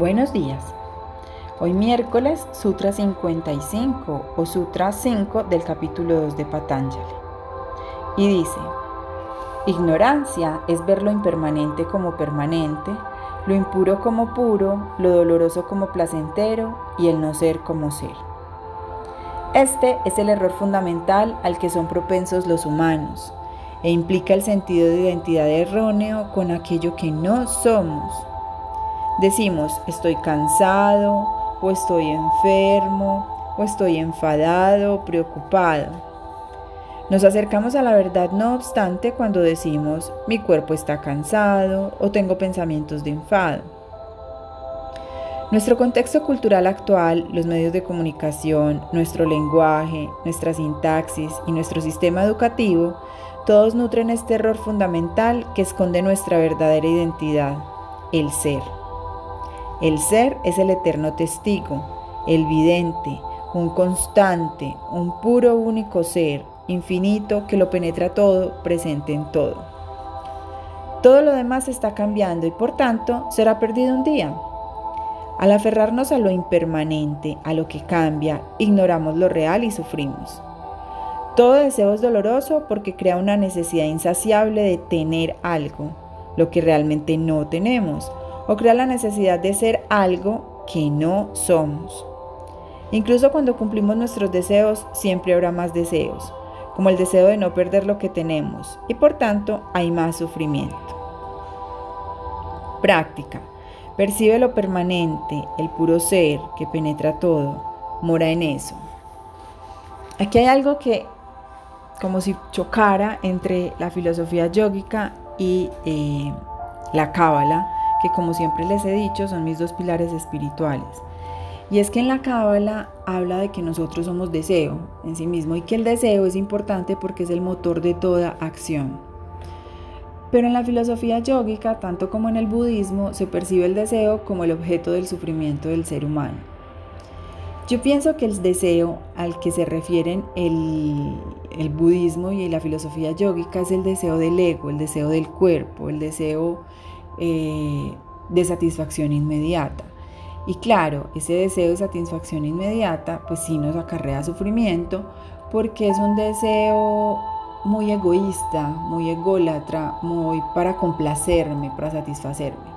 Buenos días. Hoy miércoles, Sutra 55 o Sutra 5 del capítulo 2 de Patanjali. Y dice, ignorancia es ver lo impermanente como permanente, lo impuro como puro, lo doloroso como placentero y el no ser como ser. Este es el error fundamental al que son propensos los humanos e implica el sentido de identidad erróneo con aquello que no somos. Decimos, estoy cansado, o estoy enfermo, o estoy enfadado, preocupado. Nos acercamos a la verdad no obstante cuando decimos, mi cuerpo está cansado o tengo pensamientos de enfado. Nuestro contexto cultural actual, los medios de comunicación, nuestro lenguaje, nuestra sintaxis y nuestro sistema educativo, todos nutren este error fundamental que esconde nuestra verdadera identidad, el ser. El ser es el eterno testigo, el vidente, un constante, un puro único ser, infinito que lo penetra todo, presente en todo. Todo lo demás está cambiando y por tanto será perdido un día. Al aferrarnos a lo impermanente, a lo que cambia, ignoramos lo real y sufrimos. Todo deseo es doloroso porque crea una necesidad insaciable de tener algo, lo que realmente no tenemos, o crea la necesidad de ser algo que no somos. Incluso cuando cumplimos nuestros deseos, siempre habrá más deseos, como el deseo de no perder lo que tenemos, y por tanto hay más sufrimiento. Práctica. Percibe lo permanente, el puro ser que penetra todo, mora en eso. Aquí hay algo que como si chocara entre la filosofía yógica y eh, la cábala, que como siempre les he dicho son mis dos pilares espirituales. Y es que en la cábala habla de que nosotros somos deseo en sí mismo y que el deseo es importante porque es el motor de toda acción. Pero en la filosofía yógica, tanto como en el budismo, se percibe el deseo como el objeto del sufrimiento del ser humano. Yo pienso que el deseo al que se refieren el, el budismo y la filosofía yógica es el deseo del ego, el deseo del cuerpo, el deseo eh, de satisfacción inmediata. Y claro, ese deseo de satisfacción inmediata pues sí nos acarrea sufrimiento porque es un deseo muy egoísta, muy ególatra, muy para complacerme, para satisfacerme.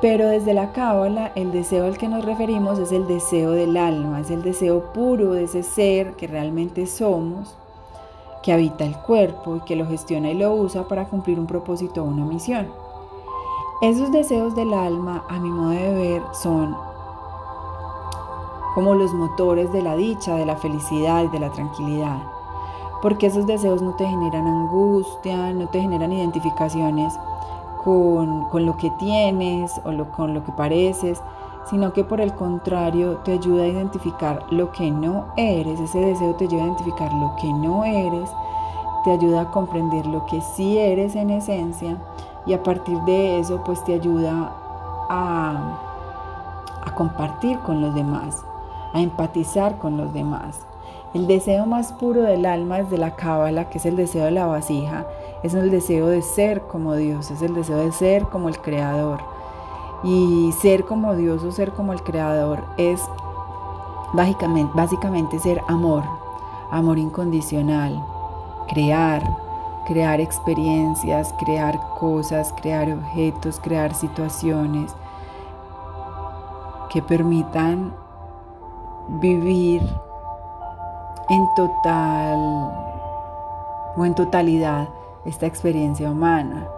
Pero desde la cábala, el deseo al que nos referimos es el deseo del alma, es el deseo puro de ese ser que realmente somos, que habita el cuerpo y que lo gestiona y lo usa para cumplir un propósito o una misión. Esos deseos del alma, a mi modo de ver, son como los motores de la dicha, de la felicidad y de la tranquilidad. Porque esos deseos no te generan angustia, no te generan identificaciones con, lo que tienes o con lo que pareces, sino que por el contrario te ayuda a identificar lo que no eres, ese deseo te ayuda a identificar lo que no eres, te ayuda a comprender lo que sí eres en esencia y a partir de eso pues te ayuda a, a compartir con los demás, a empatizar con los demás. El deseo más puro del alma es de la cábala, que es el deseo de la vasija, es el deseo de ser como Dios, es el deseo de ser como el Creador. Y ser como Dios o ser como el Creador es básicamente, básicamente ser amor, amor incondicional, crear, crear experiencias, crear cosas, crear objetos, crear situaciones que permitan vivir en total o en totalidad esta experiencia humana.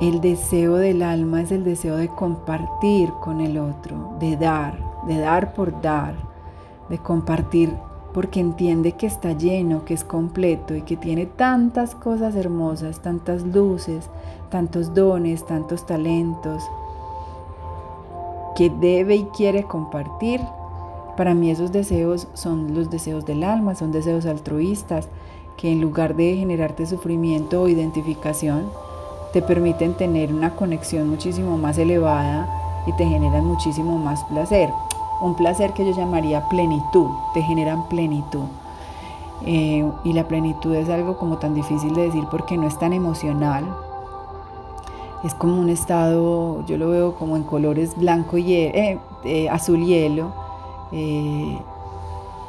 El deseo del alma es el deseo de compartir con el otro, de dar, de dar por dar, de compartir porque entiende que está lleno, que es completo y que tiene tantas cosas hermosas, tantas luces, tantos dones, tantos talentos, que debe y quiere compartir para mí esos deseos son los deseos del alma, son deseos altruistas que en lugar de generarte sufrimiento o identificación, te permiten tener una conexión muchísimo más elevada y te generan muchísimo más placer. Un placer que yo llamaría plenitud, te generan plenitud. Eh, y la plenitud es algo como tan difícil de decir porque no es tan emocional, es como un estado, yo lo veo como en colores blanco y eh, eh, azul hielo.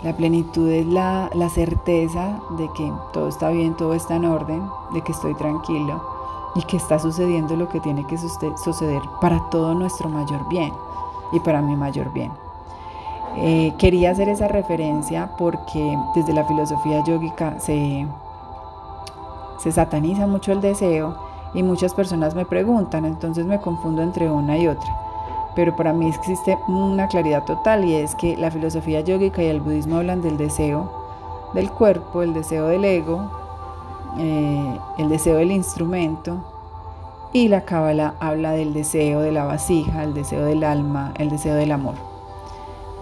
La plenitud es la, la, certeza de que todo está bien, todo está en orden, de que estoy tranquilo y que está sucediendo lo que tiene que suceder para todo nuestro mayor bien y para mi mayor bien. Quería hacer esa referencia porque desde la filosofía yógica se, se sataniza mucho el deseo y muchas personas me preguntan, entonces me confundo entre una y otra. Pero para mí existe una claridad total y es que la filosofía yógica y el budismo hablan del deseo del cuerpo, el deseo del ego, eh, el deseo del instrumento y la cábala habla del deseo de la vasija, el deseo del alma, el deseo del amor.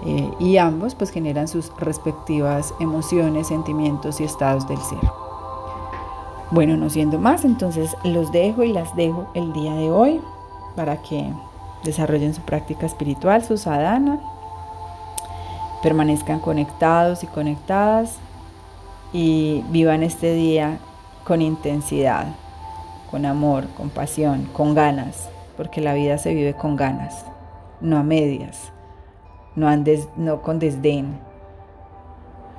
Eh, y ambos pues generan sus respectivas emociones, sentimientos y estados del ser. Bueno, no siendo más, entonces los dejo y las dejo el día de hoy para que desarrollen su práctica espiritual, su sadhana, permanezcan conectados y conectadas y vivan este día con intensidad, con amor, con pasión, con ganas, porque la vida se vive con ganas, no a medias, no, no con desdén.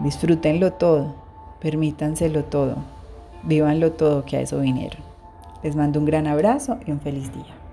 Disfrútenlo todo, permítanselo todo. Vívanlo todo que a eso vinieron. Les mando un gran abrazo y un feliz día.